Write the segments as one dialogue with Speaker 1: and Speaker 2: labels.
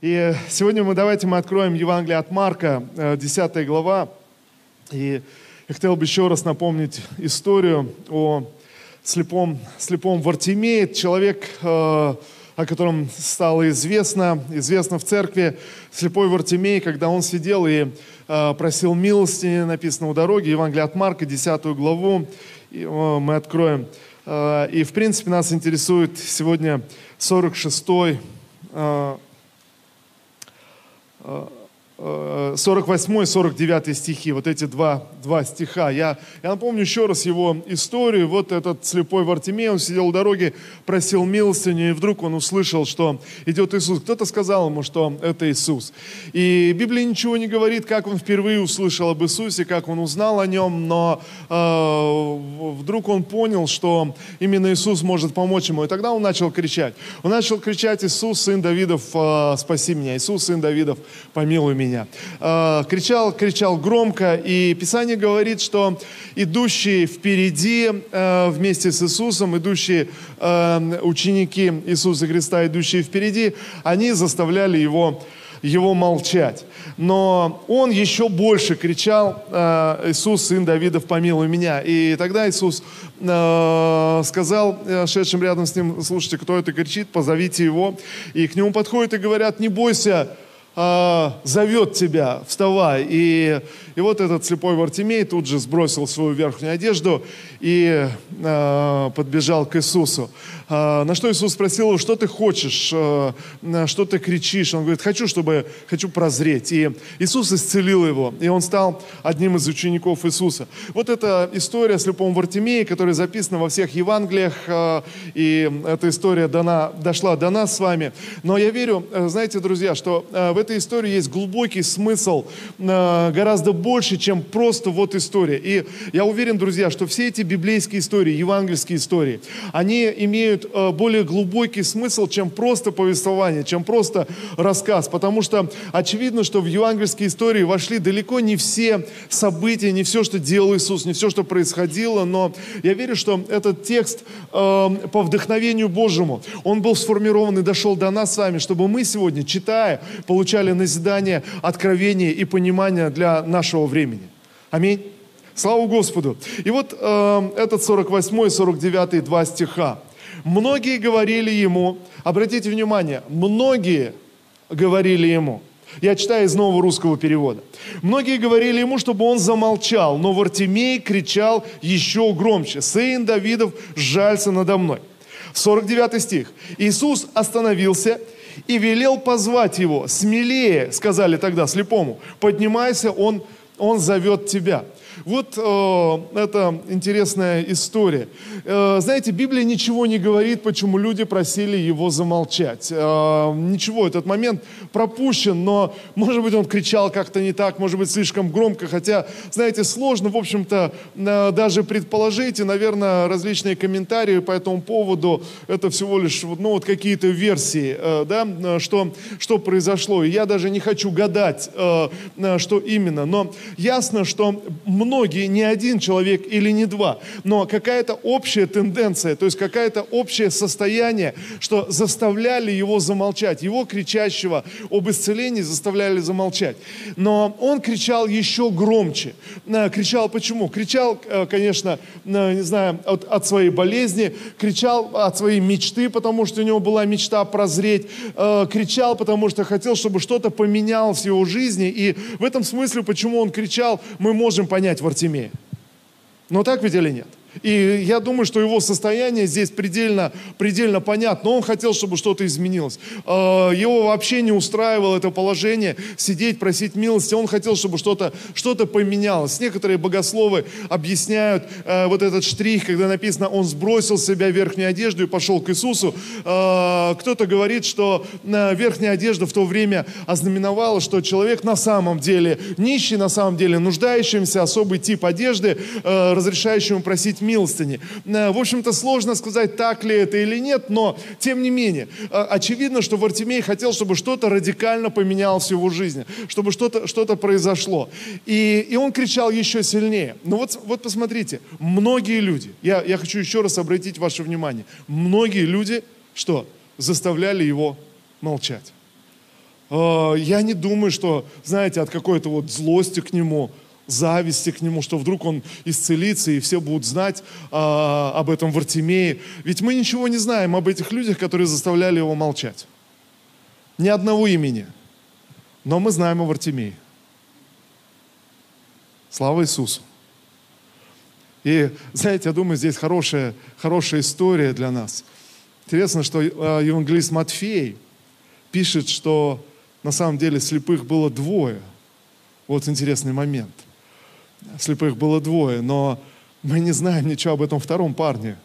Speaker 1: И сегодня мы давайте мы откроем Евангелие от Марка, 10 э, глава. И я хотел бы еще раз напомнить историю о слепом, слепом Вартимее. Человек, э, о котором стало известно, известно в церкви, слепой Вартимей, когда он сидел и э, просил милости, написано у дороги, Евангелие от Марка, 10 главу, и мы откроем. И, в принципе, нас интересует сегодня 46-й 48 и 49 стихи, вот эти два, два стиха. Я, я напомню еще раз его историю. Вот этот слепой Вартимей, он сидел у дороги, просил милостыню, и вдруг он услышал, что идет Иисус. Кто-то сказал ему, что это Иисус. И Библия ничего не говорит, как он впервые услышал об Иисусе, как он узнал о нем, но э, вдруг он понял, что именно Иисус может помочь ему. И тогда он начал кричать. Он начал кричать, Иисус, сын Давидов, э, спаси меня. Иисус, сын Давидов, помилуй меня. Э, кричал, кричал громко, и Писание говорит, что идущие впереди э, вместе с Иисусом, идущие э, ученики Иисуса Христа, идущие впереди, они заставляли его его молчать. Но он еще больше кричал, Иисус, сын Давидов, помилуй меня. И тогда Иисус сказал шедшим рядом с ним, слушайте, кто это кричит, позовите его. И к нему подходят и говорят, не бойся, э, зовет тебя, вставай. И, и вот этот слепой Вартимей тут же сбросил свою верхнюю одежду и э, подбежал к Иисусу. Э, на что Иисус спросил его, что ты хочешь, э, что ты кричишь? Он говорит, хочу, чтобы, хочу прозреть. И Иисус исцелил его, и он стал одним из учеников Иисуса. Вот эта история о слепом Вартимее, которая записана во всех Евангелиях, э, и эта история дана, дошла до нас с вами. Но я верю, э, знаете, друзья, что э, в этой истории есть глубокий смысл, э, гораздо больше, чем просто вот история. И я уверен, друзья, что все эти библейские истории, евангельские истории, они имеют э, более глубокий смысл, чем просто повествование, чем просто рассказ. Потому что очевидно, что в евангельские истории вошли далеко не все события, не все, что делал Иисус, не все, что происходило, но я верю, что этот текст э, по вдохновению Божьему, он был сформирован и дошел до нас с вами, чтобы мы сегодня, читая, получали назидание, откровение и понимание для нашего времени. Аминь. Слава Господу. И вот э, этот 48 и 49 два стиха. Многие говорили ему, обратите внимание, многие говорили ему, я читаю из нового русского перевода. Многие говорили ему, чтобы он замолчал, но Вартимей кричал еще громче. «Сын Давидов, жалься надо мной». 49 стих. Иисус остановился и велел позвать его. «Смелее», сказали тогда слепому, «поднимайся, он, он зовет тебя». Вот э, это интересная история. Э, знаете, Библия ничего не говорит, почему люди просили его замолчать. Э, ничего, этот момент пропущен, но, может быть, он кричал как-то не так, может быть, слишком громко, хотя, знаете, сложно, в общем-то, э, даже предположить, и, наверное, различные комментарии по этому поводу, это всего лишь, ну, вот какие-то версии, э, да, э, что, что произошло. И я даже не хочу гадать, э, э, что именно, но ясно, что многие, не один человек или не два, но какая-то общая тенденция, то есть какое-то общее состояние, что заставляли его замолчать. Его кричащего об исцелении заставляли замолчать. Но он кричал еще громче. Э, кричал почему? Кричал, э, конечно, э, не знаю, от, от своей болезни, кричал от своей мечты, потому что у него была мечта прозреть, кричал, потому что хотел, чтобы что-то поменялось в его жизни. И в этом смысле, почему он кричал, мы можем понять понять Вартимея. Но так ведь или нет? И я думаю, что его состояние здесь предельно, предельно понятно. Он хотел, чтобы что-то изменилось. А, его вообще не устраивало это положение, сидеть, просить милости. Он хотел, чтобы что-то что поменялось. Некоторые богословы объясняют э, вот этот штрих, когда написано, он сбросил с себя верхнюю одежду и пошел к Иисусу. А, кто-то говорит, что э, верхняя одежда в то время ознаменовала, что человек на самом деле нищий, на самом деле нуждающимся, особый тип одежды, э, разрешающий просить милостыни. Э, в общем-то, сложно сказать, так ли это или нет, но тем не менее, э, очевидно, что Вартимей хотел, чтобы что-то радикально поменялось в его жизни, чтобы что-то что произошло. И, и он кричал еще сильнее. Но вот, вот посмотрите, многие люди, я, я хочу еще раз обратить ваше внимание, многие люди, что, заставляли его молчать. Э, я не думаю, что, знаете, от какой-то вот злости к нему, зависти к нему, что вдруг он исцелится, и все будут знать а, об этом Вартимее. Ведь мы ничего не знаем об этих людях, которые заставляли его молчать. Ни одного имени. Но мы знаем о Вартимее. Слава Иисусу. И, знаете, я думаю, здесь хорошая, хорошая история для нас. Интересно, что а, евангелист Матфей пишет, что на самом деле слепых было двое. Вот интересный момент. Слепых было двое, но мы не знаем ничего об этом втором парне.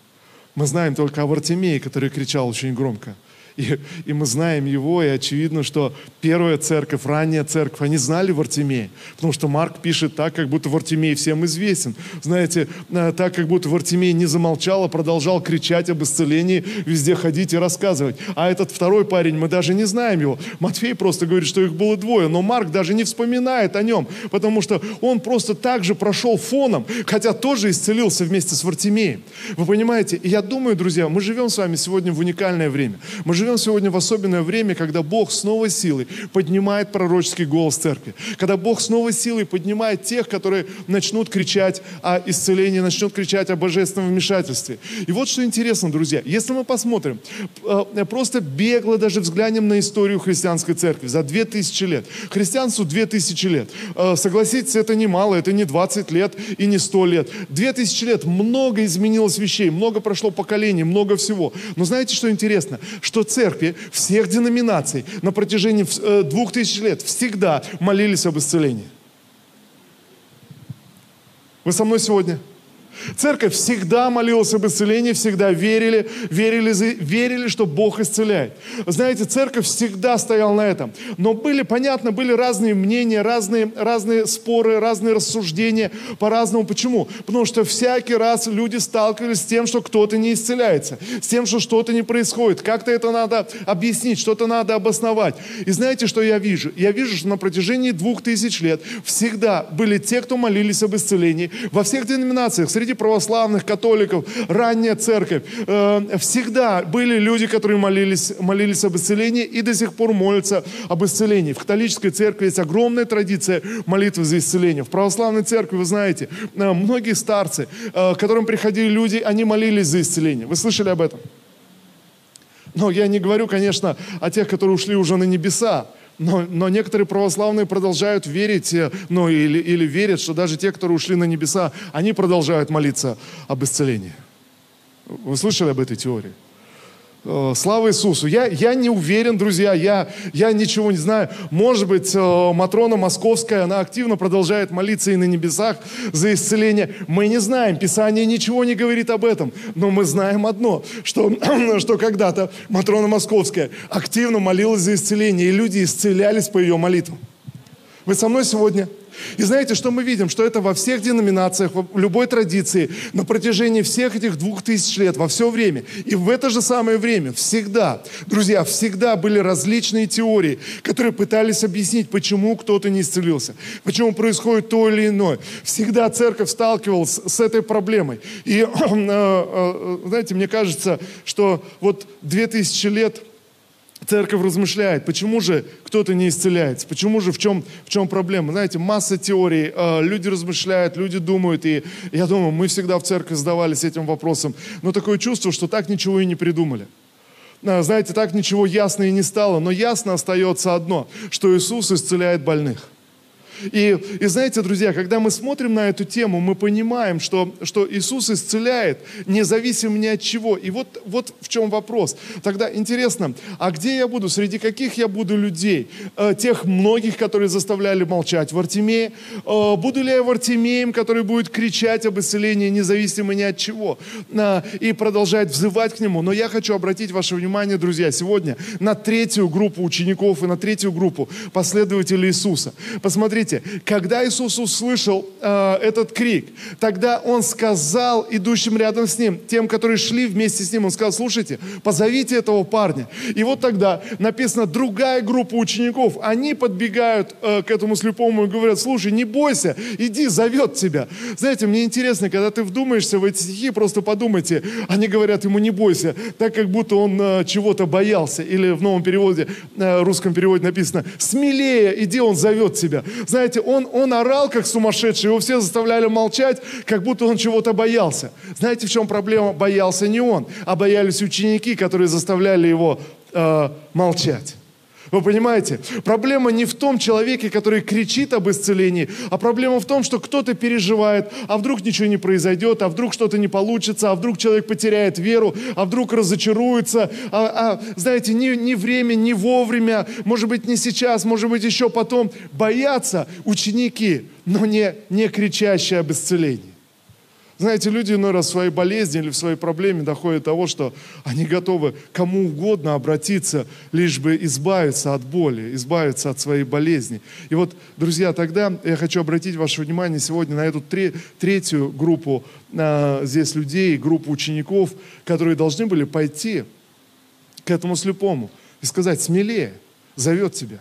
Speaker 1: Мы знаем только о Вартимее, который кричал очень громко. И, и мы знаем его, и очевидно, что первая церковь, ранняя церковь, они знали Вартимея, потому что Марк пишет так, как будто Вартимей всем известен. Знаете, э, так, как будто Вартимей не замолчал, а продолжал кричать об исцелении, везде ходить и рассказывать. А этот второй парень, мы даже не знаем его. Матфей просто говорит, что их было двое, но Марк даже не вспоминает о нем, потому что он просто так же прошел фоном, хотя тоже исцелился вместе с Вартимеем. Вы понимаете? И я думаю, друзья, мы живем с вами сегодня в уникальное время. Мы живем сегодня в особенное время, когда Бог с новой силой поднимает пророческий голос церкви. Когда Бог с новой силой поднимает тех, которые начнут кричать о исцелении, начнут кричать о божественном вмешательстве. И вот что интересно, друзья, если мы посмотрим, э, просто бегло даже взглянем на историю христианской церкви за 2000 лет. Христианству 2000 лет. Э, согласитесь, это немало, это не 20 лет и не 100 лет. 2000 лет много изменилось вещей, много прошло поколений, много всего. Но знаете, что интересно? Что церкви всех деноминаций на протяжении э, двух тысяч лет всегда молились об исцелении. Вы со мной сегодня? Церковь всегда молилась об исцелении, всегда верили, верили, верили, что Бог исцеляет. Знаете, церковь всегда стояла на этом. Но были, понятно, были разные мнения, разные, разные споры, разные рассуждения по-разному. Почему? Потому что всякий раз люди сталкивались с тем, что кто-то не исцеляется, с тем, что что-то не происходит. Как-то это надо объяснить, что-то надо обосновать. И знаете, что я вижу? Я вижу, что на протяжении двух тысяч лет всегда были те, кто молились об исцелении во всех деноминациях, среди православных католиков, ранняя церковь, э, всегда были люди, которые молились, молились об исцелении и до сих пор молятся об исцелении. В католической церкви есть огромная традиция молитвы за исцеление. В православной церкви, вы знаете, э, многие старцы, э, к которым приходили люди, они молились за исцеление. Вы слышали об этом? Но я не говорю, конечно, о тех, которые ушли уже на небеса. Но, но некоторые православные продолжают верить, э, ну или, или верят, что даже те, которые ушли на небеса, они продолжают молиться об исцелении. Вы слышали об этой теории? Э, слава Иисусу. Я, я не уверен, друзья, я, я ничего не знаю. Может быть, э, Матрона Московская, она активно продолжает молиться и на небесах за исцеление. Мы не знаем, Писание ничего не говорит об этом. Но мы знаем одно, что, что когда-то Матрона Московская активно молилась за исцеление, и люди исцелялись по ее молитвам. Вы со мной сегодня? И знаете, что мы видим? Что это во всех деноминациях, в любой традиции, на протяжении всех этих двух тысяч лет, во все время. И в это же самое время, всегда, друзья, всегда были различные теории, которые пытались объяснить, почему кто-то не исцелился, почему происходит то или иное. Всегда церковь сталкивалась с этой проблемой. И, э, э, знаете, мне кажется, что вот две тысячи лет – церковь размышляет, почему же кто-то не исцеляется, почему же, в чем, в чем проблема. Знаете, масса теорий, э, люди размышляют, люди думают, и я думаю, мы всегда в церкви задавались этим вопросом, но такое чувство, что так ничего и не придумали. Э, знаете, так ничего ясно и не стало, но ясно остается одно, что Иисус исцеляет больных. И, и знаете, друзья, когда мы смотрим на эту тему, мы понимаем, что, что Иисус исцеляет, независимо ни от чего. И вот, вот в чем вопрос. Тогда интересно, а где я буду? Среди каких я буду людей? Э, тех многих, которые заставляли молчать в Артемее? Э, буду ли я в Артемеем, который будет кричать об исцелении, независимо ни от чего? Э, и продолжать взывать к Нему? Но я хочу обратить ваше внимание, друзья, сегодня на третью группу учеников и на третью группу последователей Иисуса. Посмотрите, Смотрите, когда Иисус услышал э, этот крик, тогда Он сказал идущим рядом с Ним, тем, которые шли вместе с Ним, Он сказал, слушайте, позовите этого парня. И вот тогда написано, другая группа учеников, они подбегают э, к этому слепому и говорят, слушай, не бойся, иди, зовет тебя. Знаете, мне интересно, когда ты вдумаешься в эти стихи, просто подумайте, они говорят ему, не бойся, так как будто он э, чего-то боялся. Или в новом переводе, э, русском переводе написано, смелее, иди, он зовет тебя. Знаете, он, он орал, как сумасшедший, его все заставляли молчать, как будто он чего-то боялся. Знаете, в чем проблема? Боялся не он, а боялись ученики, которые заставляли его э, молчать. Вы понимаете? Проблема не в том человеке, который кричит об исцелении, а проблема в том, что кто-то переживает, а вдруг ничего не произойдет, а вдруг что-то не получится, а вдруг человек потеряет веру, а вдруг разочаруется, а, а знаете, ни, ни время, ни вовремя, может быть, не сейчас, может быть, еще потом. Боятся ученики, но не, не кричащие об исцелении. Знаете, люди иной раз в своей болезни или в своей проблеме доходят до того, что они готовы кому угодно обратиться, лишь бы избавиться от боли, избавиться от своей болезни. И вот, друзья, тогда я хочу обратить ваше внимание сегодня на эту третью группу а, здесь людей, группу учеников, которые должны были пойти к этому слепому и сказать, смелее, зовет тебя,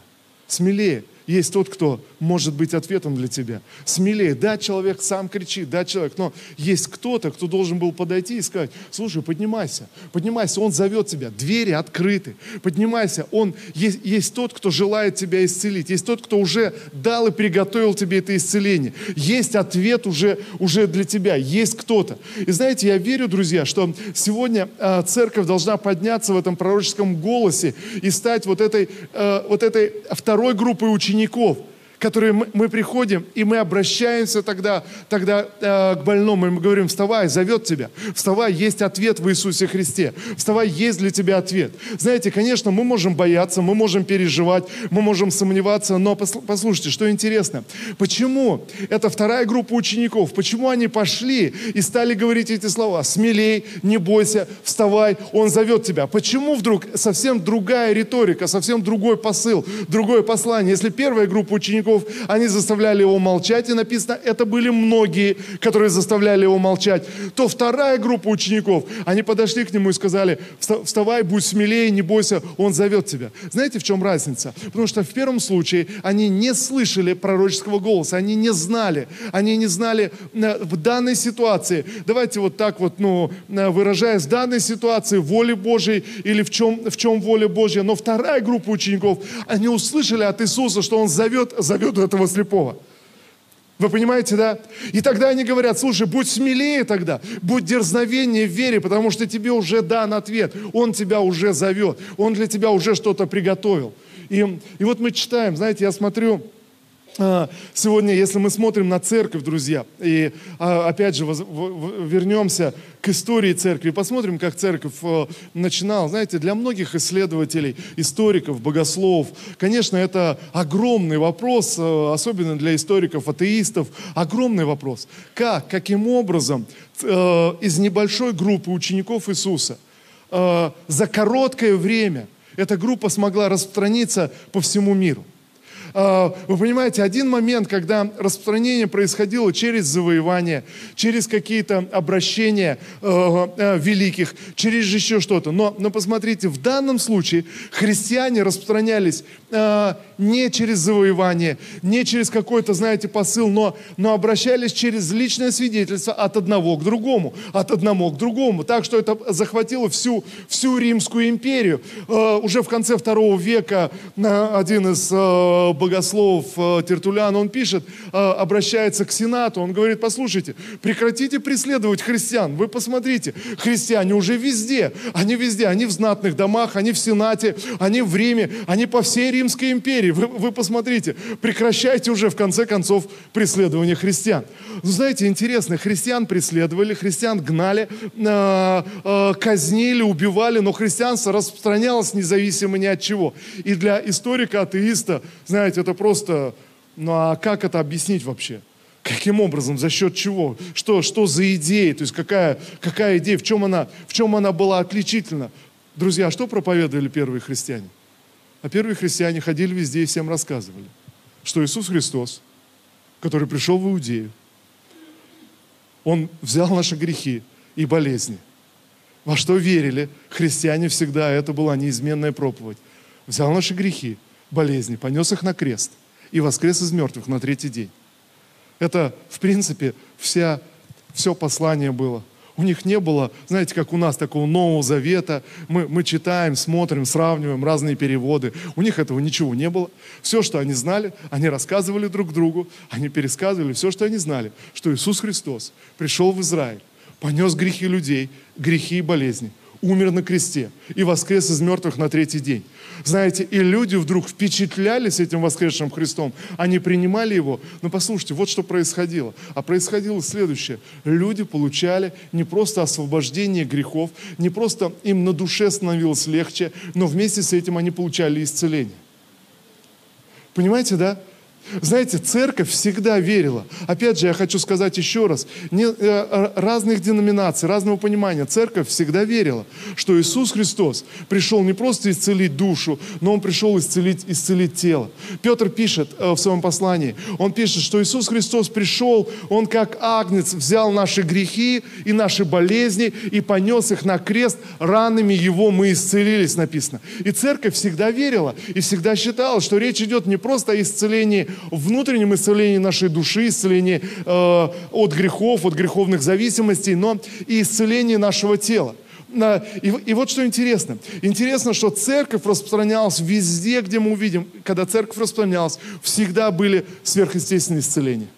Speaker 1: смелее, есть тот, кто может быть ответом для тебя. Смелее. Да, человек сам кричит, да, человек, но есть кто-то, кто должен был подойти и сказать, слушай, поднимайся, поднимайся, он зовет тебя, двери открыты, поднимайся, он, есть, есть тот, кто желает тебя исцелить, есть тот, кто уже дал и приготовил тебе это исцеление, есть ответ уже, уже для тебя, есть кто-то. И знаете, я верю, друзья, что сегодня э, церковь должна подняться в этом пророческом голосе и стать вот этой, э, вот этой второй группой учеников, учеников – которые мы, мы приходим, и мы обращаемся тогда, тогда э, к больному, и мы говорим, вставай, зовет тебя, вставай, есть ответ в Иисусе Христе, вставай, есть для тебя ответ. Знаете, конечно, мы можем бояться, мы можем переживать, мы можем сомневаться, но послушайте, что интересно, почему? Эта вторая группа учеников, почему они пошли и стали говорить эти слова, смелей, не бойся, вставай, Он зовет тебя. Почему вдруг совсем другая риторика, совсем другой посыл, другое послание, если первая группа учеников учеников, они заставляли его молчать, и написано, это были многие, которые заставляли его молчать, то вторая группа учеников, они подошли к нему и сказали, вставай, будь смелее, не бойся, он зовет тебя. Знаете, в чем разница? Потому что в первом случае они не слышали пророческого голоса, они не знали, они не знали э, в данной ситуации, давайте вот так вот, ну, э, выражаясь, в данной ситуации воли Божьей или в чем, в чем воля Божья, но вторая группа учеников, они услышали от Иисуса, что Он зовет, зовет зовет этого слепого. Вы понимаете, да? И тогда они говорят, слушай, будь смелее тогда, будь дерзновеннее в вере, потому что тебе уже дан ответ. Он тебя уже зовет, он для тебя уже что-то приготовил. И, и вот мы читаем, знаете, я смотрю, сегодня, если мы смотрим на церковь, друзья, и а, опять же вернемся к истории церкви, посмотрим, как церковь э, начинала. Знаете, для многих исследователей, историков, богословов, конечно, это огромный вопрос, э, особенно для историков, атеистов, огромный вопрос. Как, каким образом э, из небольшой группы учеников Иисуса за короткое время эта группа смогла распространиться по всему миру? А, вы понимаете, один момент, когда распространение происходило через завоевание, через какие-то обращения э, э, великих, через еще что-то. Но, но посмотрите, в данном случае христиане распространялись э, не через завоевание, не через какой-то, знаете, посыл, но, но обращались через личное свидетельство от одного к другому, от одного к другому. Так что это захватило всю, всю Римскую империю. Уже в конце второго века один из богослов э, Тертулян, он пишет, э, обращается к Сенату, он говорит, послушайте, прекратите преследовать христиан, вы посмотрите, христиане уже везде, они везде, они в знатных домах, они в Сенате, они в Риме, они по всей Римской империи, вы, вы посмотрите, прекращайте уже в конце концов преследование христиан. Ну, знаете, интересно, христиан преследовали, христиан гнали, э, казнили, убивали, но христианство распространялось независимо ни от чего. И для историка-атеиста, знаете, знаете, это просто, ну а как это объяснить вообще? Каким образом, за счет чего? Что, что за идея? То есть какая, какая идея, в чем, она, в чем она была отличительна? Друзья, что проповедовали первые христиане? А первые христиане ходили везде и всем рассказывали, что Иисус Христос который пришел в Иудею. Он взял наши грехи и болезни. Во что верили христиане всегда, это была неизменная проповедь. Взял наши грехи, болезни, понес их на крест и воскрес из мертвых на третий день. Это, в принципе, вся, все послание было. У них не было, знаете, как у нас, такого Нового Завета. Мы, мы читаем, смотрим, сравниваем разные переводы. У них этого ничего не было. Все, что они знали, они рассказывали друг другу, они пересказывали все, что они знали, что Иисус Христос пришел в Израиль, понес грехи людей, грехи и болезни – умер на кресте и воскрес из мертвых на третий день. Знаете, и люди вдруг впечатлялись этим воскресшим Христом, они принимали его. Но послушайте, вот что происходило. А происходило следующее. Люди получали не просто освобождение грехов, не просто им на душе становилось легче, но вместе с этим они получали исцеление. Понимаете, да? Знаете, церковь всегда верила. Опять же, я хочу сказать еще раз, не, э, э, разных деноминаций, разного понимания. Церковь всегда верила, что Иисус Христос пришел не просто исцелить душу, но Он пришел исцелить, исцелить тело. Петр пишет э, в своем послании, он пишет, что Иисус Христос пришел, Он как агнец взял наши грехи и наши болезни и понес их на крест, ранами Его мы исцелились, написано. И церковь всегда верила и всегда считала, что речь идет не просто о исцелении внутреннем исцелении нашей души, исцелении э, от грехов, от греховных зависимостей, но и исцелении нашего тела. И, и вот что интересно. Интересно, что церковь распространялась везде, где мы увидим, когда церковь распространялась, всегда были сверхъестественные исцеления.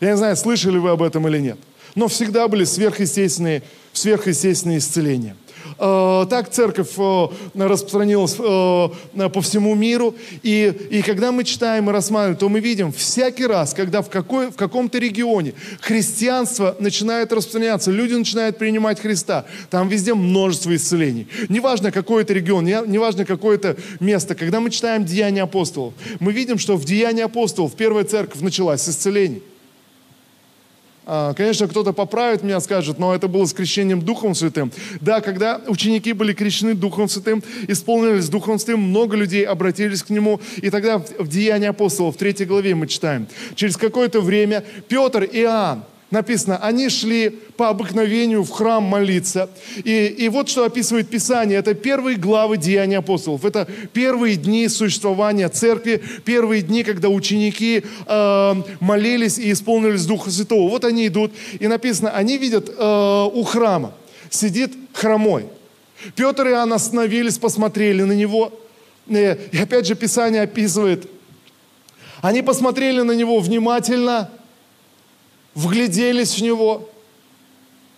Speaker 1: Я не знаю, слышали вы об этом или нет, но всегда были сверхъестественные, сверхъестественные исцеления. Э, так церковь э, распространилась э, по всему миру. И, и когда мы читаем и рассматриваем, то мы видим всякий раз, когда в, какой, в каком-то регионе христианство начинает распространяться, люди начинают принимать Христа, там везде множество исцелений. Неважно, какой это регион, неважно, какое это место. Когда мы читаем Деяния апостолов, мы видим, что в Деянии апостолов первая церковь началась с исцелений. А, конечно, кто-то поправит меня, скажет, но это было с крещением Духом Святым. Да, когда ученики были крещены Духом Святым, исполнились Духом Святым, много людей обратились к Нему. И тогда в Деянии апостолов, в третьей главе мы читаем, через какое-то время Петр и Иоанн, написано, они шли по обыкновению в храм молиться. И, и вот что описывает Писание. Это первые главы Деяния апостолов. Это первые дни существования церкви, первые дни, когда ученики э, молились и исполнились Духа Святого. Вот они идут, и написано, они видят э, у храма сидит хромой. Петр и Иоанн остановились, посмотрели на него. Э, и опять же Писание описывает, они посмотрели на него внимательно, вгляделись в него.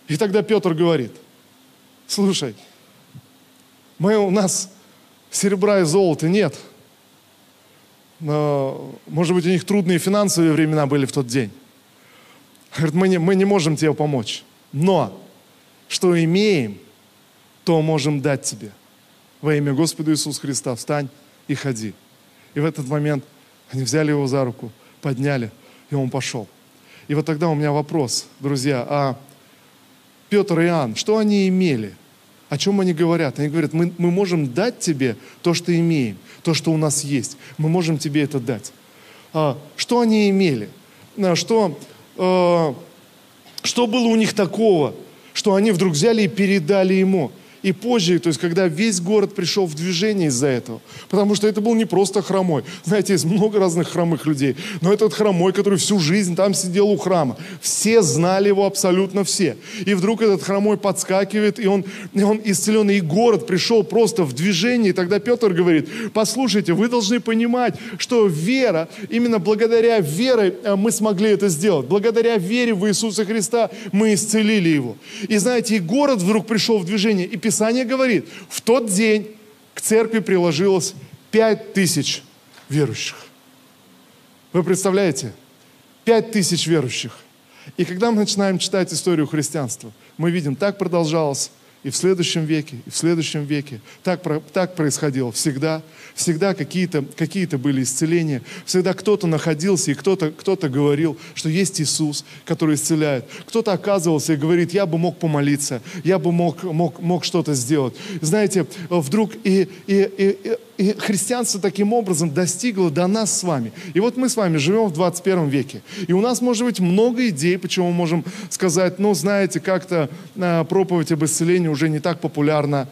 Speaker 1: И тогда Петр говорит, слушай, мы, у нас серебра и золота нет. Но, может быть, у них трудные финансовые времена были в тот день. Говорит, мы не, мы не можем тебе помочь. Но что имеем, то можем дать тебе. Во имя Господа Иисуса Христа встань и ходи. И в этот момент они взяли его за руку, подняли, и он пошел. И вот тогда у меня вопрос, друзья, а Петр и Иоанн, что они имели? О чем они говорят? Они говорят, мы, мы можем дать тебе то, что имеем, то, что у нас есть. Мы можем тебе это дать. А, что они имели? А, что, а, что было у них такого, что они вдруг взяли и передали ему? И позже, то есть когда весь город пришел в движение из-за этого, потому что это был не просто хромой. Знаете, есть много разных хромых людей, но этот хромой, который всю жизнь там сидел у храма, все знали его абсолютно все. И вдруг этот хромой подскакивает, и он, и он исцеленный, и город пришел просто в движение. И тогда Петр говорит, послушайте, вы должны понимать, что вера, именно благодаря вере э, мы смогли это сделать. Благодаря вере в Иисуса Христа мы исцелили его. И знаете, и город вдруг пришел в движение, и Писание говорит, в тот день к церкви приложилось пять тысяч верующих. Вы представляете? Пять тысяч верующих. И когда мы начинаем читать историю христианства, мы видим, так продолжалось и в следующем веке, и в следующем веке. Так, так происходило всегда. Всегда какие-то какие были исцеления. Всегда кто-то находился, и кто-то кто говорил, что есть Иисус, который исцеляет. Кто-то оказывался и говорит, я бы мог помолиться, я бы мог, мог, мог что-то сделать. Знаете, вдруг и, и, и, и христианство таким образом достигло до нас с вами. И вот мы с вами живем в 21 веке. И у нас может быть много идей, почему мы можем сказать, ну, знаете, как-то э, проповедь об исцелении уже не так популярна.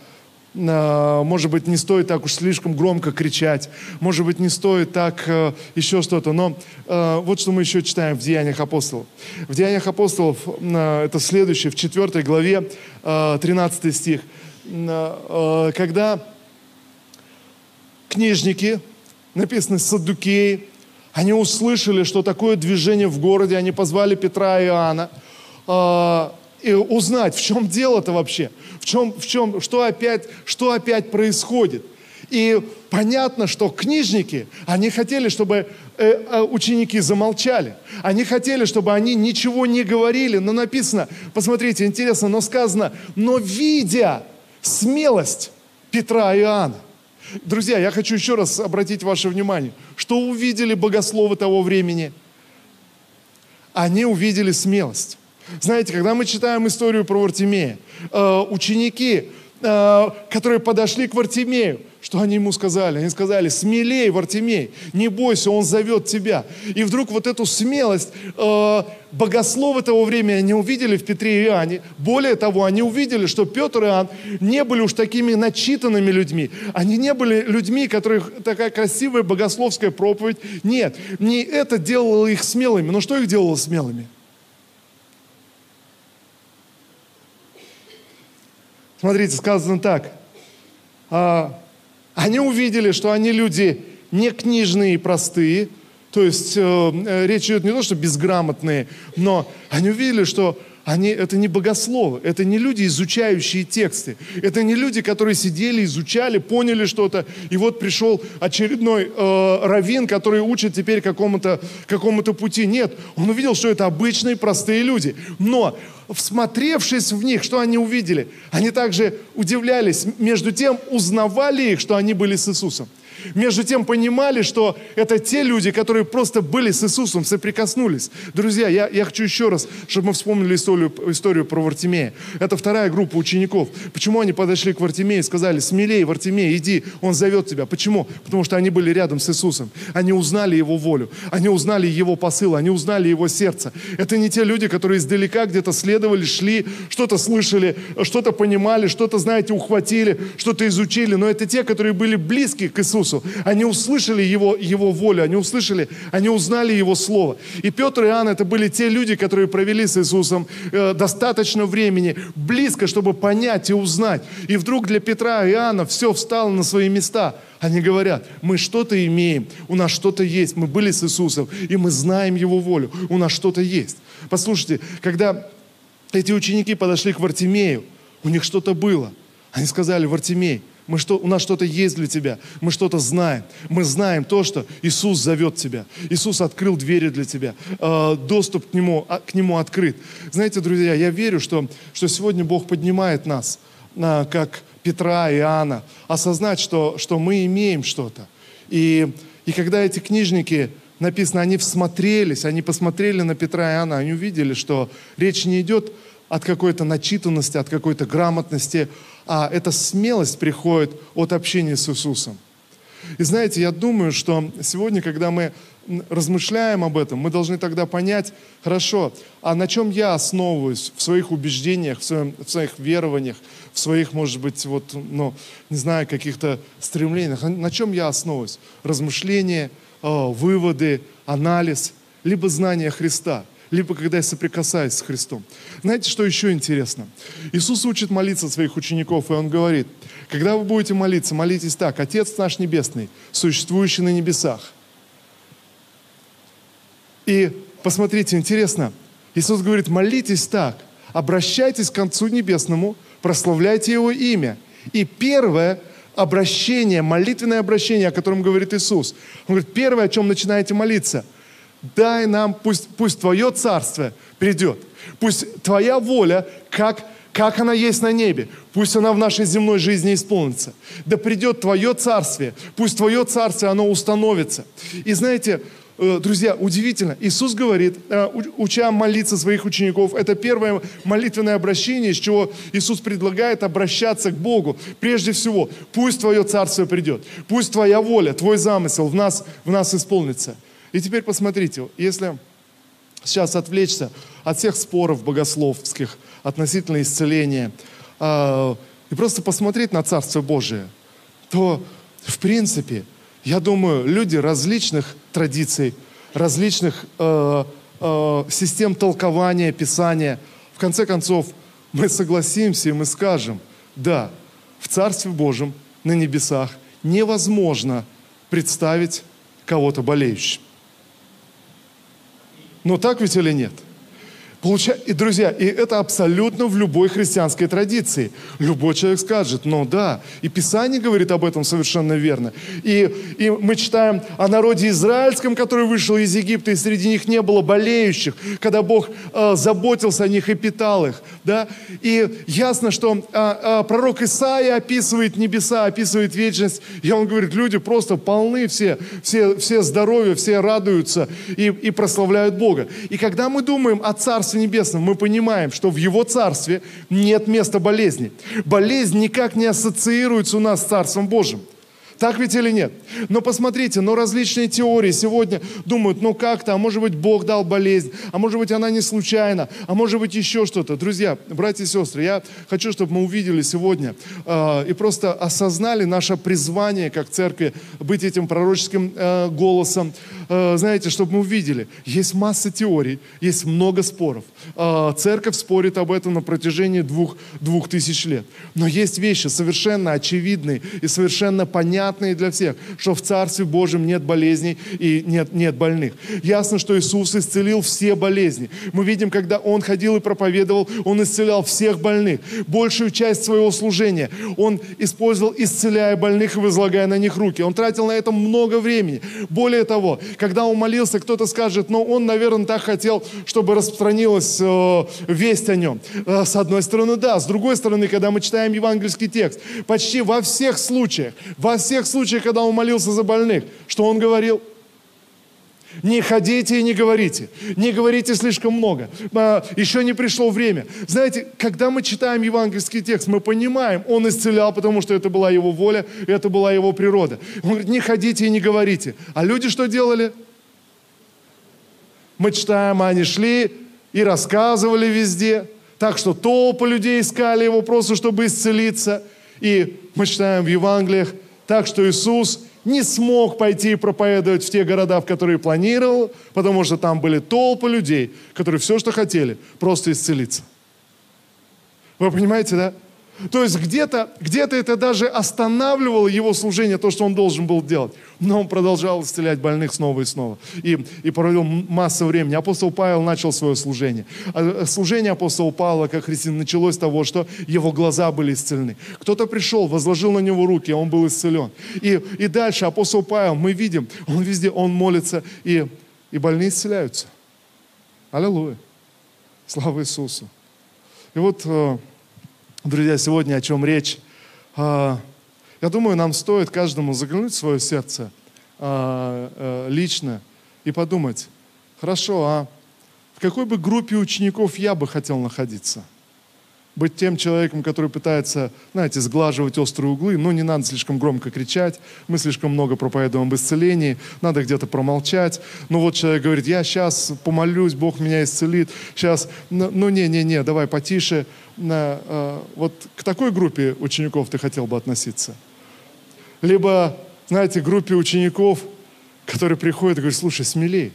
Speaker 1: Э, может быть, не стоит так уж слишком громко кричать. Может быть, не стоит так э, еще что-то. Но э, вот что мы еще читаем в Деяниях апостолов. В Деяниях апостолов это следующее, в 4 главе, э, 13 стих. Когда книжники, написано Саддукеи, они услышали, что такое движение в городе, они позвали Петра и Иоанна и узнать, в чем дело-то вообще, в чем, в чем, что опять, что опять происходит. И понятно, что книжники, они хотели, чтобы э, э, ученики замолчали. Они хотели, чтобы они ничего не говорили. Но написано, посмотрите, интересно, но сказано, но видя смелость Петра и Иоанна, Друзья, я хочу еще раз обратить ваше внимание, что увидели богословы того времени? Они увидели смелость. Знаете, когда мы читаем историю про Вартимея, э, ученики, э, которые подошли к Вартимею, что они ему сказали? Они сказали, смелей, Вартимей, не бойся, он зовет тебя. И вдруг вот эту смелость э, богословы того времени они увидели в Петре и Иоанне. Более того, они увидели, что Петр и Иоанн не были уж такими начитанными людьми. Они не были людьми, которых такая красивая богословская проповедь. Нет, не это делало их смелыми. Но что их делало смелыми? Смотрите, сказано так. А, они увидели, что они люди не книжные и простые, то есть э, э, речь идет не то, что безграмотные, но они увидели, что они, это не богословы, это не люди, изучающие тексты. Это не люди, которые сидели, изучали, поняли что-то. И вот пришел очередной э, раввин, который учит теперь какому-то какому пути. Нет, он увидел, что это обычные, простые люди. Но, всмотревшись в них, что они увидели? Они также удивлялись, между тем узнавали их, что они были с Иисусом. Между тем понимали, что это те люди, которые просто были с Иисусом, соприкоснулись. Друзья, я, я хочу еще раз, чтобы мы вспомнили историю, историю про Вартимея. Это вторая группа учеников. Почему они подошли к Вартимею и сказали, смелее, Вартимей, иди, он зовет тебя. Почему? Потому что они были рядом с Иисусом. Они узнали Его волю, они узнали Его посыл, они узнали Его сердце. Это не те люди, которые издалека где-то следовали, шли, что-то слышали, что-то понимали, что-то, знаете, ухватили, что-то изучили, но это те, которые были близки к Иисусу Иисусу. Они услышали Его, Его волю, они услышали, они узнали Его Слово. И Петр и Иоанн это были те люди, которые провели с Иисусом э, достаточно времени, близко, чтобы понять и узнать. И вдруг для Петра и Иоанна все встало на свои места. Они говорят, мы что-то имеем, у нас что-то есть, мы были с Иисусом, и мы знаем Его волю, у нас что-то есть. Послушайте, когда эти ученики подошли к Вартимею, у них что-то было. Они сказали, Вартимей, мы что, у нас что-то есть для тебя. Мы что-то знаем. Мы знаем то, что Иисус зовет тебя. Иисус открыл двери для тебя. Э, доступ к нему, а, к нему открыт. Знаете, друзья, я верю, что, что сегодня Бог поднимает нас, э, как Петра и Иоанна, осознать, что, что мы имеем что-то. И, и когда эти книжники написано, они всмотрелись, они посмотрели на Петра и Иоанна, они увидели, что речь не идет от какой-то начитанности, от какой-то грамотности, а эта смелость приходит от общения с Иисусом. И знаете, я думаю, что сегодня, когда мы размышляем об этом, мы должны тогда понять, хорошо, а на чем я основываюсь в своих убеждениях, в, своем, в своих верованиях, в своих, может быть, вот, ну, не знаю, каких-то стремлениях, на чем я основываюсь? Размышления, э, выводы, анализ, либо знание Христа – либо когда я соприкасаюсь с Христом. Знаете, что еще интересно? Иисус учит молиться своих учеников, и Он говорит, когда вы будете молиться, молитесь так, Отец наш Небесный, существующий на небесах. И посмотрите, интересно, Иисус говорит, молитесь так, обращайтесь к Концу Небесному, прославляйте Его имя. И первое обращение, молитвенное обращение, о котором говорит Иисус. Он говорит, первое, о чем начинаете молиться – дай нам, пусть, пусть Твое царство придет. Пусть Твоя воля, как как она есть на небе, пусть она в нашей земной жизни исполнится. Да придет Твое царствие, пусть Твое царствие, оно установится. И знаете, э, друзья, удивительно, Иисус говорит, э, уча молиться своих учеников, это первое молитвенное обращение, с чего Иисус предлагает обращаться к Богу. Прежде всего, пусть Твое царствие придет, пусть Твоя воля, Твой замысел в нас, в нас исполнится. И теперь посмотрите, если сейчас отвлечься от всех споров богословских относительно исцеления, э, и просто посмотреть на Царство Божие, то, в принципе, я думаю, люди различных традиций, различных э, э, систем толкования Писания, в конце концов, мы согласимся и мы скажем, да, в Царстве Божьем на небесах невозможно представить кого-то болеющим. Но так ведь или нет? Получа... И, друзья, и это абсолютно в любой христианской традиции. Любой человек скажет, ну да, и Писание говорит об этом совершенно верно. И, и мы читаем о народе израильском, который вышел из Египта, и среди них не было болеющих, когда Бог э, заботился о них и питал их. Да? И ясно, что э, э, пророк Исаия описывает небеса, описывает вечность, и он говорит, люди просто полны все, все, все здоровья, все радуются и, и прославляют Бога. И когда мы думаем о царстве, Царстве Небесном, мы понимаем, что в Его Царстве нет места болезни. Болезнь никак не ассоциируется у нас с Царством Божьим. Так ведь или нет? Но посмотрите, но различные теории сегодня думают, ну как-то, а может быть Бог дал болезнь, а может быть она не случайно, а может быть еще что-то. Друзья, братья и сестры, я хочу, чтобы мы увидели сегодня э, и просто осознали наше призвание как церкви быть этим пророческим э, голосом. Э, знаете, чтобы мы увидели, есть масса теорий, есть много споров. Э, церковь спорит об этом на протяжении двух, двух тысяч лет. Но есть вещи совершенно очевидные и совершенно понятные, понятные для всех, что в Царстве Божьем нет болезней и нет, нет больных. Ясно, что Иисус исцелил все болезни. Мы видим, когда Он ходил и проповедовал, Он исцелял всех больных. Большую часть своего служения Он использовал, исцеляя больных и возлагая на них руки. Он тратил на это много времени. Более того, когда Он молился, кто-то скажет, но Он, наверное, так хотел, чтобы распространилась э, весть о Нем. Э, с одной стороны, да. С другой стороны, когда мы читаем евангельский текст, почти во всех случаях, во всех тех случаях, когда он молился за больных, что он говорил? Не ходите и не говорите. Не говорите слишком много. А, еще не пришло время. Знаете, когда мы читаем евангельский текст, мы понимаем, он исцелял, потому что это была его воля, это была его природа. Он говорит, не ходите и не говорите. А люди что делали? Мы читаем, они шли и рассказывали везде. Так что толпы людей искали его просто, чтобы исцелиться. И мы читаем в Евангелиях, так что Иисус не смог пойти и проповедовать в те города, в которые планировал, потому что там были толпы людей, которые все, что хотели, просто исцелиться. Вы понимаете, да? То есть где-то где это даже останавливало его служение, то, что он должен был делать. Но он продолжал исцелять больных снова и снова. И, и провел массу времени. Апостол Павел начал свое служение. А, служение апостола Павла, как христиан, началось с того, что его глаза были исцелены. Кто-то пришел, возложил на него руки, он был исцелен. И, и дальше апостол Павел, мы видим, он везде, он молится, и, и больные исцеляются. Аллилуйя. Слава Иисусу. И вот э, Друзья, сегодня о чем речь? А, я думаю, нам стоит каждому заглянуть в свое сердце а, а, лично и подумать, хорошо, а в какой бы группе учеников я бы хотел находиться – быть тем человеком, который пытается, знаете, сглаживать острые углы, но не надо слишком громко кричать, мы слишком много проповедуем об исцелении, надо где-то промолчать. Ну вот человек говорит, я сейчас помолюсь, Бог меня исцелит, сейчас, ну не-не-не, давай потише. А, вот к такой группе учеников ты хотел бы относиться? Либо, знаете, группе учеников, которые приходят и говорят, слушай, смелей,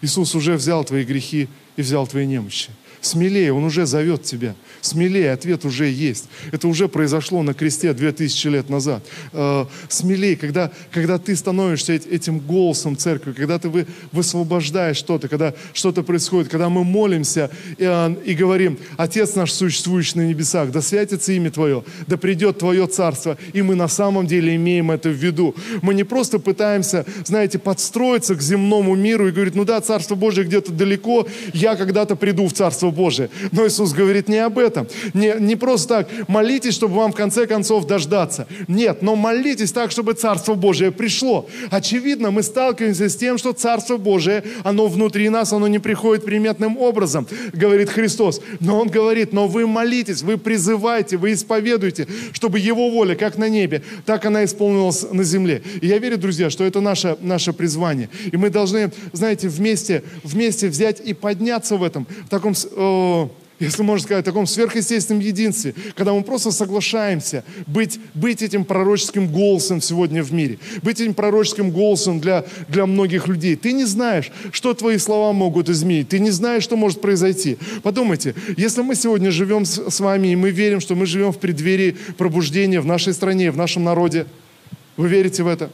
Speaker 1: Иисус уже взял твои грехи и взял твои немощи. Смелее, Он уже зовет тебя. Смелее, ответ уже есть. Это уже произошло на кресте 2000 лет назад. Э, смелее, когда, когда ты становишься этим голосом церкви, когда ты вы, высвобождаешь что-то, когда что-то происходит, когда мы молимся и, и говорим, Отец наш, существующий на небесах, да святится имя Твое, да придет Твое Царство. И мы на самом деле имеем это в виду. Мы не просто пытаемся, знаете, подстроиться к земному миру и говорить, ну да, Царство Божие где-то далеко, я когда-то приду в Царство Божие. Но Иисус говорит не об этом. Не, не просто так, молитесь, чтобы вам в конце концов дождаться. Нет, но молитесь так, чтобы Царство Божие пришло. Очевидно, мы сталкиваемся с тем, что Царство Божие, оно внутри нас, оно не приходит приметным образом, говорит Христос. Но Он говорит, но вы молитесь, вы призывайте, вы исповедуете, чтобы Его воля, как на небе, так она исполнилась на земле. И я верю, друзья, что это наше, наше призвание. И мы должны, знаете, вместе, вместе взять и подняться в этом, в таком... Э, если можно сказать, в таком сверхъестественном единстве, когда мы просто соглашаемся быть, быть этим пророческим голосом сегодня в мире, быть этим пророческим голосом для, для многих людей. Ты не знаешь, что твои слова могут изменить, ты не знаешь, что может произойти. Подумайте, если мы сегодня живем с, с вами, и мы верим, что мы живем в преддверии пробуждения в нашей стране, в нашем народе, вы верите в это?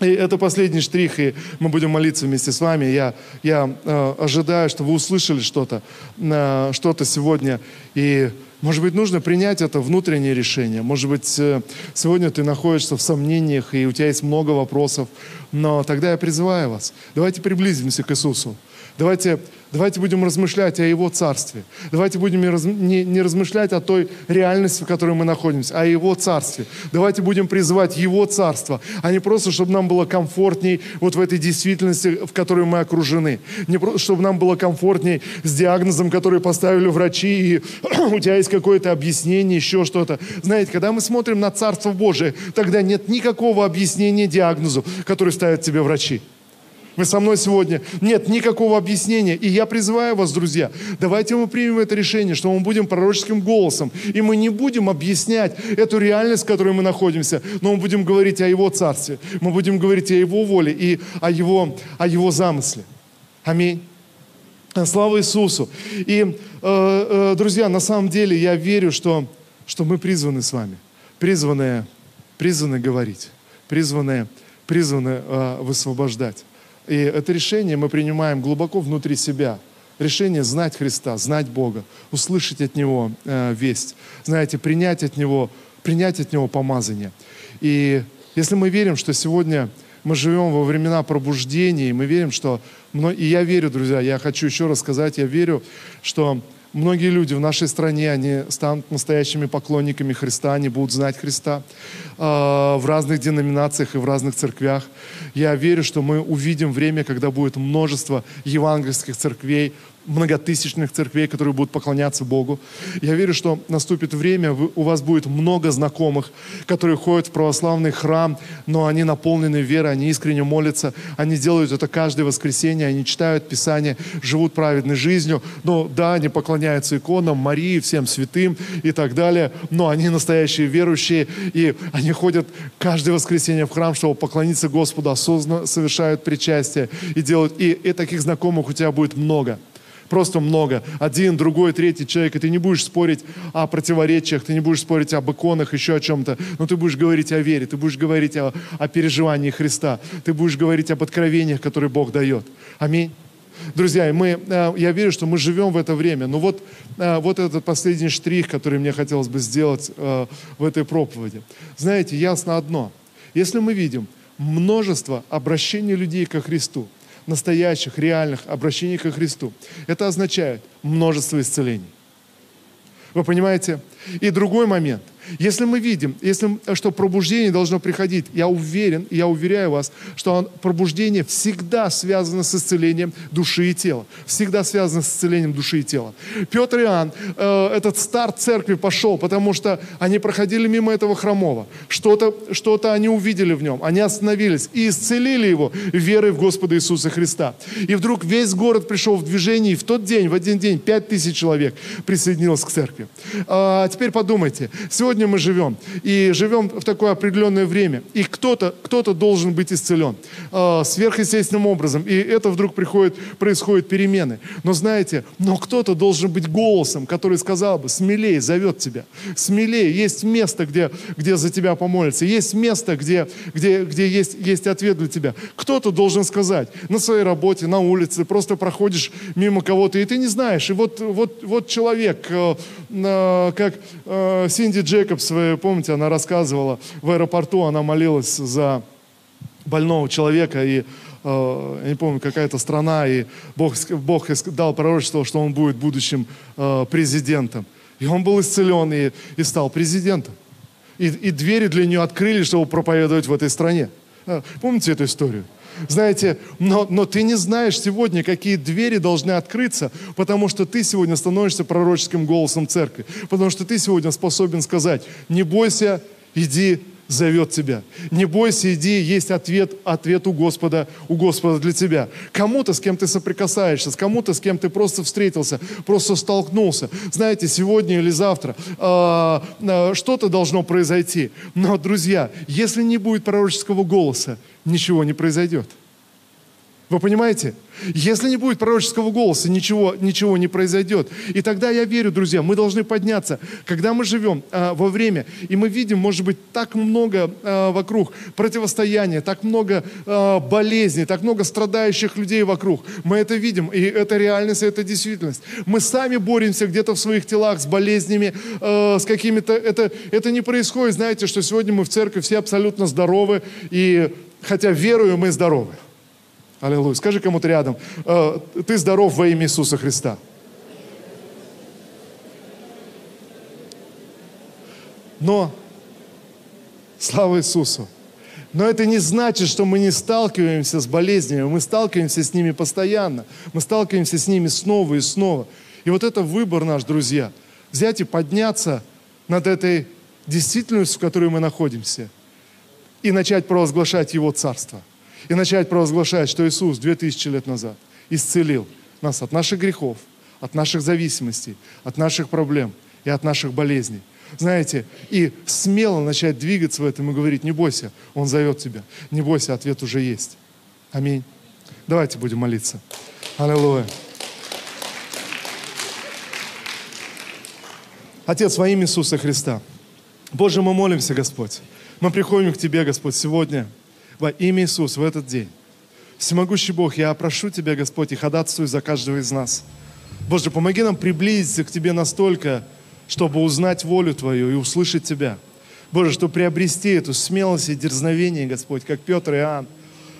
Speaker 1: И это последний штрих, и мы будем молиться вместе с вами. Я, я э, ожидаю, что вы услышали что-то, э, что-то сегодня. И, может быть, нужно принять это внутреннее решение. Может быть, э, сегодня ты находишься в сомнениях, и у тебя есть много вопросов. Но тогда я призываю вас, давайте приблизимся к Иисусу. Давайте, давайте будем размышлять о Его Царстве. Давайте будем не, не размышлять о той реальности, в которой мы находимся, а о Его Царстве. Давайте будем призывать Его Царство, а не просто, чтобы нам было комфортней вот в этой действительности, в которой мы окружены. Не просто, чтобы нам было комфортней с диагнозом, который поставили врачи, и у тебя есть какое-то объяснение, еще что-то. Знаете, когда мы смотрим на Царство Божие, тогда нет никакого объяснения диагнозу, который ставят тебе врачи. Вы со мной сегодня? Нет никакого объяснения. И я призываю вас, друзья, давайте мы примем это решение, что мы будем пророческим голосом. И мы не будем объяснять эту реальность, в которой мы находимся, но мы будем говорить о Его Царстве. Мы будем говорить о Его воле и о Его, о его замысле. Аминь. Слава Иисусу. И, э, э, друзья, на самом деле я верю, что, что мы призваны с вами. Призваны, призваны говорить. Призваны, призваны э, высвобождать. И это решение мы принимаем глубоко внутри себя. Решение знать Христа, знать Бога, услышать от Него э, весть, знаете, принять от Него, принять от Него помазание. И если мы верим, что сегодня мы живем во времена пробуждения, и мы верим, что... И я верю, друзья, я хочу еще раз сказать, я верю, что Многие люди в нашей стране, они станут настоящими поклонниками Христа, они будут знать Христа э, в разных деноминациях и в разных церквях. Я верю, что мы увидим время, когда будет множество евангельских церквей, многотысячных церквей, которые будут поклоняться Богу. Я верю, что наступит время, у вас будет много знакомых, которые ходят в православный храм, но они наполнены верой, они искренне молятся, они делают это каждое воскресенье, они читают Писание, живут праведной жизнью. Но да, они поклоняются иконам, Марии, всем святым и так далее, но они настоящие верующие, и они ходят каждое воскресенье в храм, чтобы поклониться Господу, осознанно совершают причастие и делают. И, и таких знакомых у тебя будет много просто много. Один, другой, третий человек, и ты не будешь спорить о противоречиях, ты не будешь спорить об иконах, еще о чем-то, но ты будешь говорить о вере, ты будешь говорить о, о переживании Христа, ты будешь говорить об откровениях, которые Бог дает. Аминь. Друзья, мы, э, я верю, что мы живем в это время. Но вот, э, вот этот последний штрих, который мне хотелось бы сделать э, в этой проповеди. Знаете, ясно одно. Если мы видим множество обращений людей ко Христу, настоящих, реальных обращений ко Христу. Это означает множество исцелений. Вы понимаете? И другой момент – если мы видим, если, что пробуждение должно приходить, я уверен, я уверяю вас, что пробуждение всегда связано с исцелением души и тела. Всегда связано с исцелением души и тела. Петр и Иоанн, э, этот старт церкви пошел, потому что они проходили мимо этого хромого. Что-то что они увидели в нем. Они остановились и исцелили его верой в Господа Иисуса Христа. И вдруг весь город пришел в движение, и в тот день, в один день, пять тысяч человек присоединилось к церкви. А теперь подумайте, сегодня сегодня мы живем. И живем в такое определенное время. И кто-то кто должен быть исцелен э, сверхъестественным образом. И это вдруг приходит, происходят перемены. Но знаете, но кто-то должен быть голосом, который сказал бы, смелее зовет тебя. Смелее. Есть место, где, где за тебя помолятся. Есть место, где, где, где есть, есть ответ для тебя. Кто-то должен сказать на своей работе, на улице, просто проходишь мимо кого-то, и ты не знаешь. И вот, вот, вот человек, э, э, как э, Синди Джек Джейкобс, вы помните, она рассказывала, в аэропорту она молилась за больного человека, и э, я не помню, какая-то страна, и Бог, Бог дал пророчество, что он будет будущим э, президентом. И он был исцелен и, и стал президентом. И, и двери для нее открыли, чтобы проповедовать в этой стране. Э, помните эту историю? Знаете, но, но ты не знаешь сегодня, какие двери должны открыться, потому что ты сегодня становишься пророческим голосом церкви. Потому что ты сегодня способен сказать, не бойся, иди зовет тебя. Не бойся, иди, есть ответ, ответ у Господа, у Господа для тебя. Кому-то, с кем ты соприкасаешься, с кому-то, с кем ты просто встретился, просто столкнулся. Знаете, сегодня или завтра э, э, что-то должно произойти. Но, друзья, если не будет пророческого голоса, ничего не произойдет. Вы понимаете? Если не будет пророческого голоса, ничего, ничего не произойдет. И тогда я верю, друзья, мы должны подняться. Когда мы живем а, во время, и мы видим, может быть, так много а, вокруг противостояния, так много а, болезней, так много страдающих людей вокруг. Мы это видим, и это реальность, и это действительность. Мы сами боремся где-то в своих телах с болезнями, а, с какими-то... Это, это не происходит, знаете, что сегодня мы в церкви все абсолютно здоровы, и хотя верую, мы здоровы. Аллилуйя. Скажи кому-то рядом, «Э, ты здоров во имя Иисуса Христа. Но, слава Иисусу, но это не значит, что мы не сталкиваемся с болезнями, мы сталкиваемся с ними постоянно, мы сталкиваемся с ними снова и снова. И вот это выбор наш, друзья, взять и подняться над этой действительностью, в которой мы находимся, и начать провозглашать Его Царство – и начать провозглашать, что Иисус 2000 лет назад исцелил нас от наших грехов, от наших зависимостей, от наших проблем и от наших болезней. Знаете, и смело начать двигаться в этом и говорить, не бойся, Он зовет тебя. Не бойся, ответ уже есть. Аминь. Давайте будем молиться. Аллилуйя. Отец, во имя Иисуса Христа. Боже, мы молимся, Господь. Мы приходим к Тебе, Господь, сегодня – во имя Иисуса в этот день. Всемогущий Бог, я прошу Тебя, Господь, и ходатайствую за каждого из нас. Боже, помоги нам приблизиться к Тебе настолько, чтобы узнать волю Твою и услышать Тебя. Боже, чтобы приобрести эту смелость и дерзновение, Господь, как Петр и Иоанн.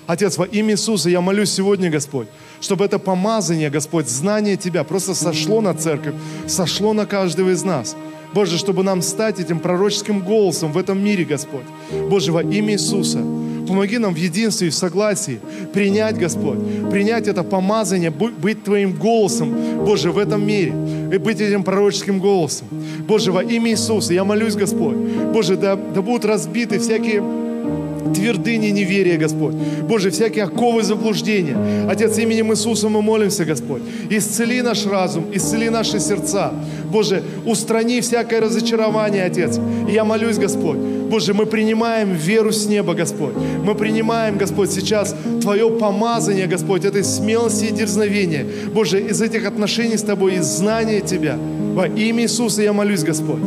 Speaker 1: Отец, во имя Иисуса я молюсь сегодня, Господь, чтобы это помазание, Господь, знание Тебя просто сошло на церковь, сошло на каждого из нас. Боже, чтобы нам стать этим пророческим голосом в этом мире, Господь. Боже, во имя Иисуса, Помоги нам в единстве и в согласии принять, Господь, принять это помазание, быть Твоим голосом, Боже, в этом мире, и быть этим пророческим голосом. Боже, во имя Иисуса, я молюсь, Господь, Боже, да, да будут разбиты всякие твердыни неверия, Господь. Боже, всякие оковы заблуждения. Отец, именем Иисуса мы молимся, Господь. Исцели наш разум, исцели наши сердца. Боже, устрани всякое разочарование, Отец. И я молюсь, Господь. Боже, мы принимаем веру с неба, Господь. Мы принимаем, Господь, сейчас Твое помазание, Господь, этой смелости и дерзновения. Боже, из этих отношений с Тобой, из знания Тебя. Во имя Иисуса я молюсь, Господь.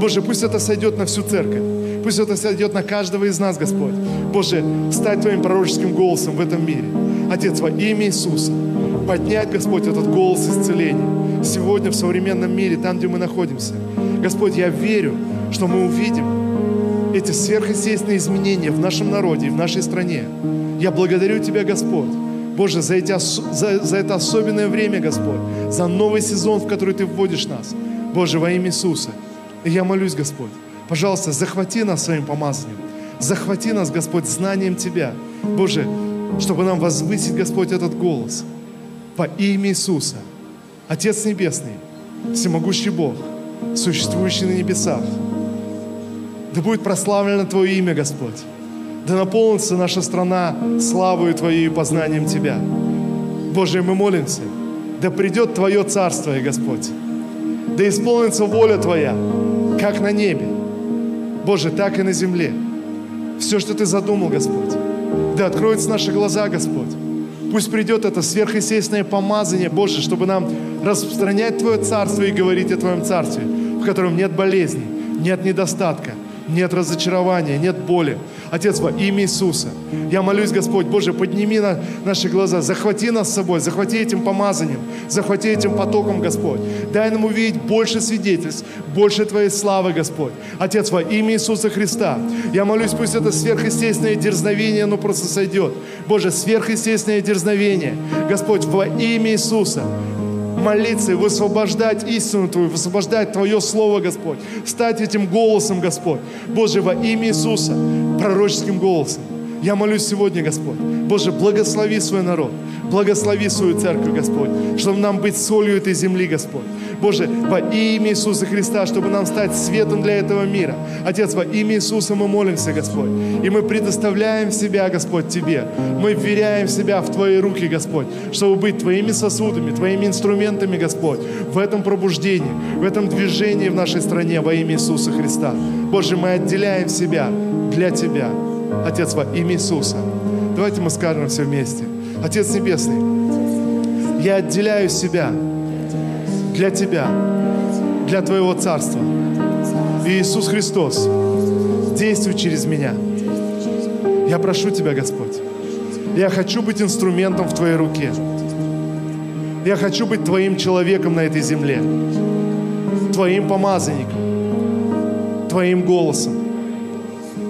Speaker 1: Боже, пусть это сойдет на всю церковь. Пусть это сойдет на каждого из нас, Господь. Боже, стать Твоим пророческим голосом в этом мире. Отец, во имя Иисуса, поднять, Господь, этот голос исцеления сегодня в современном мире, там, где мы находимся. Господь, я верю, что мы увидим эти сверхъестественные изменения в нашем народе и в нашей стране. Я благодарю Тебя, Господь, Боже, за, эти, за, за это особенное время, Господь, за новый сезон, в который Ты вводишь нас. Боже, во имя Иисуса. И я молюсь, Господь, Пожалуйста, захвати нас своим помазанием. Захвати нас, Господь, знанием Тебя. Боже, чтобы нам возвысить, Господь, этот голос. Во имя Иисуса. Отец Небесный, всемогущий Бог, существующий на небесах. Да будет прославлено Твое имя, Господь. Да наполнится наша страна славою Твоей и познанием Тебя. Боже, мы молимся, да придет Твое Царство, Господь. Да исполнится воля Твоя, как на небе, Боже, так и на земле. Все, что Ты задумал, Господь. Да откроются наши глаза, Господь. Пусть придет это сверхъестественное помазание, Боже, чтобы нам распространять Твое Царство и говорить о Твоем Царстве, в котором нет болезни, нет недостатка, нет разочарования, нет боли. Отец, во имя Иисуса, я молюсь, Господь, Боже, подними на наши глаза, захвати нас с собой, захвати этим помазанием, захвати этим потоком, Господь. Дай нам увидеть больше свидетельств, больше Твоей славы, Господь. Отец, во имя Иисуса Христа, я молюсь, пусть это сверхъестественное дерзновение, оно просто сойдет. Боже, сверхъестественное дерзновение, Господь, во имя Иисуса, молиться и высвобождать истину Твою, высвобождать Твое Слово, Господь. Стать этим голосом, Господь. Боже, во имя Иисуса, пророческим голосом. Я молюсь сегодня, Господь. Боже, благослови свой народ, благослови свою церковь, Господь, чтобы нам быть солью этой земли, Господь. Боже, во имя Иисуса Христа, чтобы нам стать светом для этого мира. Отец, во имя Иисуса мы молимся, Господь. И мы предоставляем себя, Господь, Тебе. Мы вверяем себя в Твои руки, Господь, чтобы быть Твоими сосудами, Твоими инструментами, Господь, в этом пробуждении, в этом движении в нашей стране во имя Иисуса Христа. Боже, мы отделяем себя для Тебя. Отец, во имя Иисуса. Давайте мы скажем все вместе. Отец Небесный, я отделяю себя для Тебя, для Твоего Царства. И Иисус Христос, действуй через меня. Я прошу Тебя, Господь. Я хочу быть инструментом в Твоей руке. Я хочу быть Твоим человеком на этой земле. Твоим помазанником. Твоим голосом.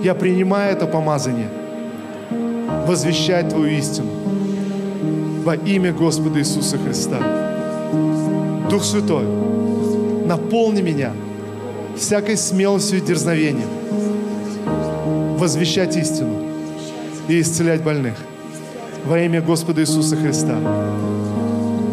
Speaker 1: Я принимаю это помазание. Возвещать Твою истину. Во имя Господа Иисуса Христа. Дух Святой, наполни меня всякой смелостью и дерзновением возвещать истину и исцелять больных. Во имя Господа Иисуса Христа.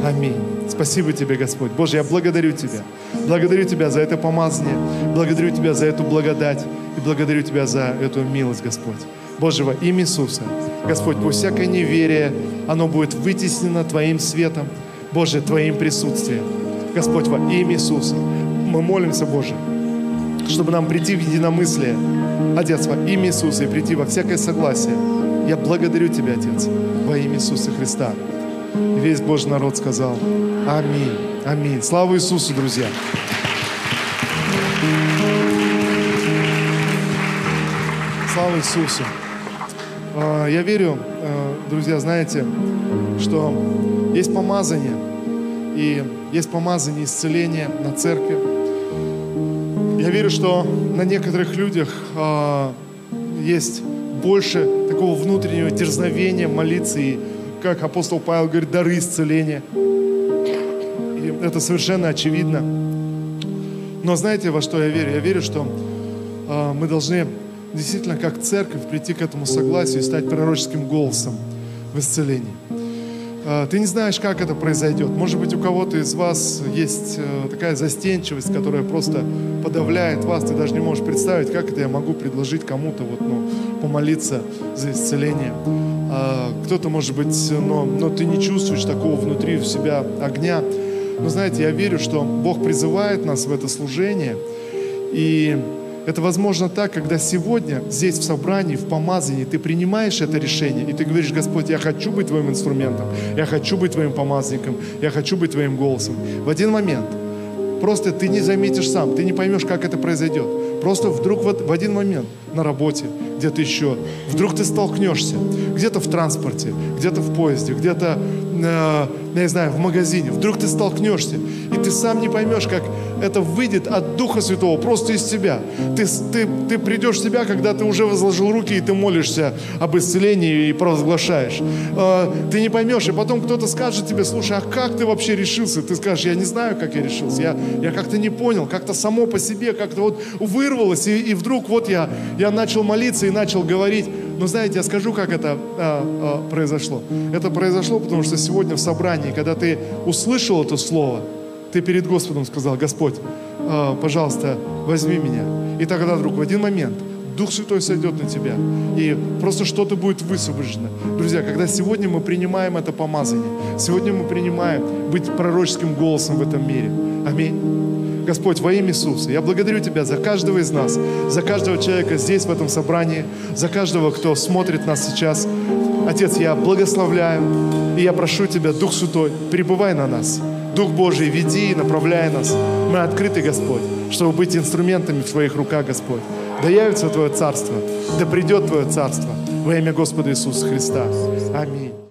Speaker 1: Аминь. Спасибо Тебе, Господь. Боже, я благодарю Тебя. Благодарю Тебя за это помазание. Благодарю Тебя за эту благодать. И благодарю Тебя за эту милость, Господь. Боже, во имя Иисуса. Господь, пусть всякое неверие, оно будет вытеснено Твоим светом. Боже, Твоим присутствием. Господь, во имя Иисуса. Мы молимся, Боже, чтобы нам прийти в единомыслие, Отец, во имя Иисуса, и прийти во всякое согласие. Я благодарю Тебя, Отец, во имя Иисуса Христа. И весь Божий народ сказал Аминь. Аминь. Слава Иисусу, друзья. Слава Иисусу. А, Я верю, э, друзья, знаете, что есть помазание, и есть помазание исцеления на церкви. Я верю, что на некоторых людях а, есть больше такого внутреннего дерзновения молиться, и, как апостол Павел говорит, дары исцеления. И это совершенно очевидно. Но знаете, во что я верю? Я верю, что а, мы должны действительно как церковь прийти к этому согласию и стать пророческим голосом в исцелении. А, Ты не знаешь, как это произойдет. Может быть, у кого-то из вас есть э, такая застенчивость, которая просто подавляет вас. Ты даже не можешь представить, как это я могу предложить кому-то вот, ну, помолиться за исцеление. А, Кто-то, может быть, но, но ты не чувствуешь такого внутри у себя огня. Но знаете, я верю, что Бог призывает нас в это служение. И это возможно так, когда сегодня здесь в собрании, в помазании ты принимаешь это решение, и ты говоришь, Господь, я хочу быть Твоим инструментом, я хочу быть Твоим помазанником, я хочу быть Твоим голосом. В один момент просто ты не заметишь сам, ты не поймешь, как это произойдет. Просто вдруг вот в один момент на работе, где-то еще, вдруг ты столкнешься, где-то в транспорте, где-то в поезде, где-то, э, я не знаю, в магазине, вдруг ты столкнешься, ты сам не поймешь, как это выйдет от Духа Святого, просто из тебя. Ты, ты, ты придешь в себя, когда ты уже возложил руки, и ты молишься об исцелении и провозглашаешь. Э, ты не поймешь, и потом кто-то скажет тебе, слушай, а как ты вообще решился? Ты скажешь, я не знаю, как я решился, я, я как-то не понял, как-то само по себе, как-то вот вырвалось, и, и вдруг вот я, я начал молиться и начал говорить. Но знаете, я скажу, как это а, а, произошло. Это произошло, потому что сегодня в собрании, когда ты услышал это слово, ты перед Господом сказал, Господь, а, пожалуйста, возьми меня. И тогда вдруг в один момент Дух Святой сойдет на тебя, и просто что-то будет высвобождено. Друзья, когда сегодня мы принимаем это помазание, сегодня мы принимаем быть пророческим голосом в этом мире. Аминь. Господь, во имя Иисуса, я благодарю Тебя за каждого из нас, за каждого человека здесь, в этом собрании, за каждого, кто смотрит нас сейчас. Отец, я благословляю, и я прошу Тебя, Дух Святой, пребывай на нас. Дух Божий, веди и направляй нас. Мы открыты, Господь, чтобы быть инструментами в Твоих руках, Господь. Да явится Твое Царство, да придет Твое Царство во имя Господа Иисуса Христа. Аминь.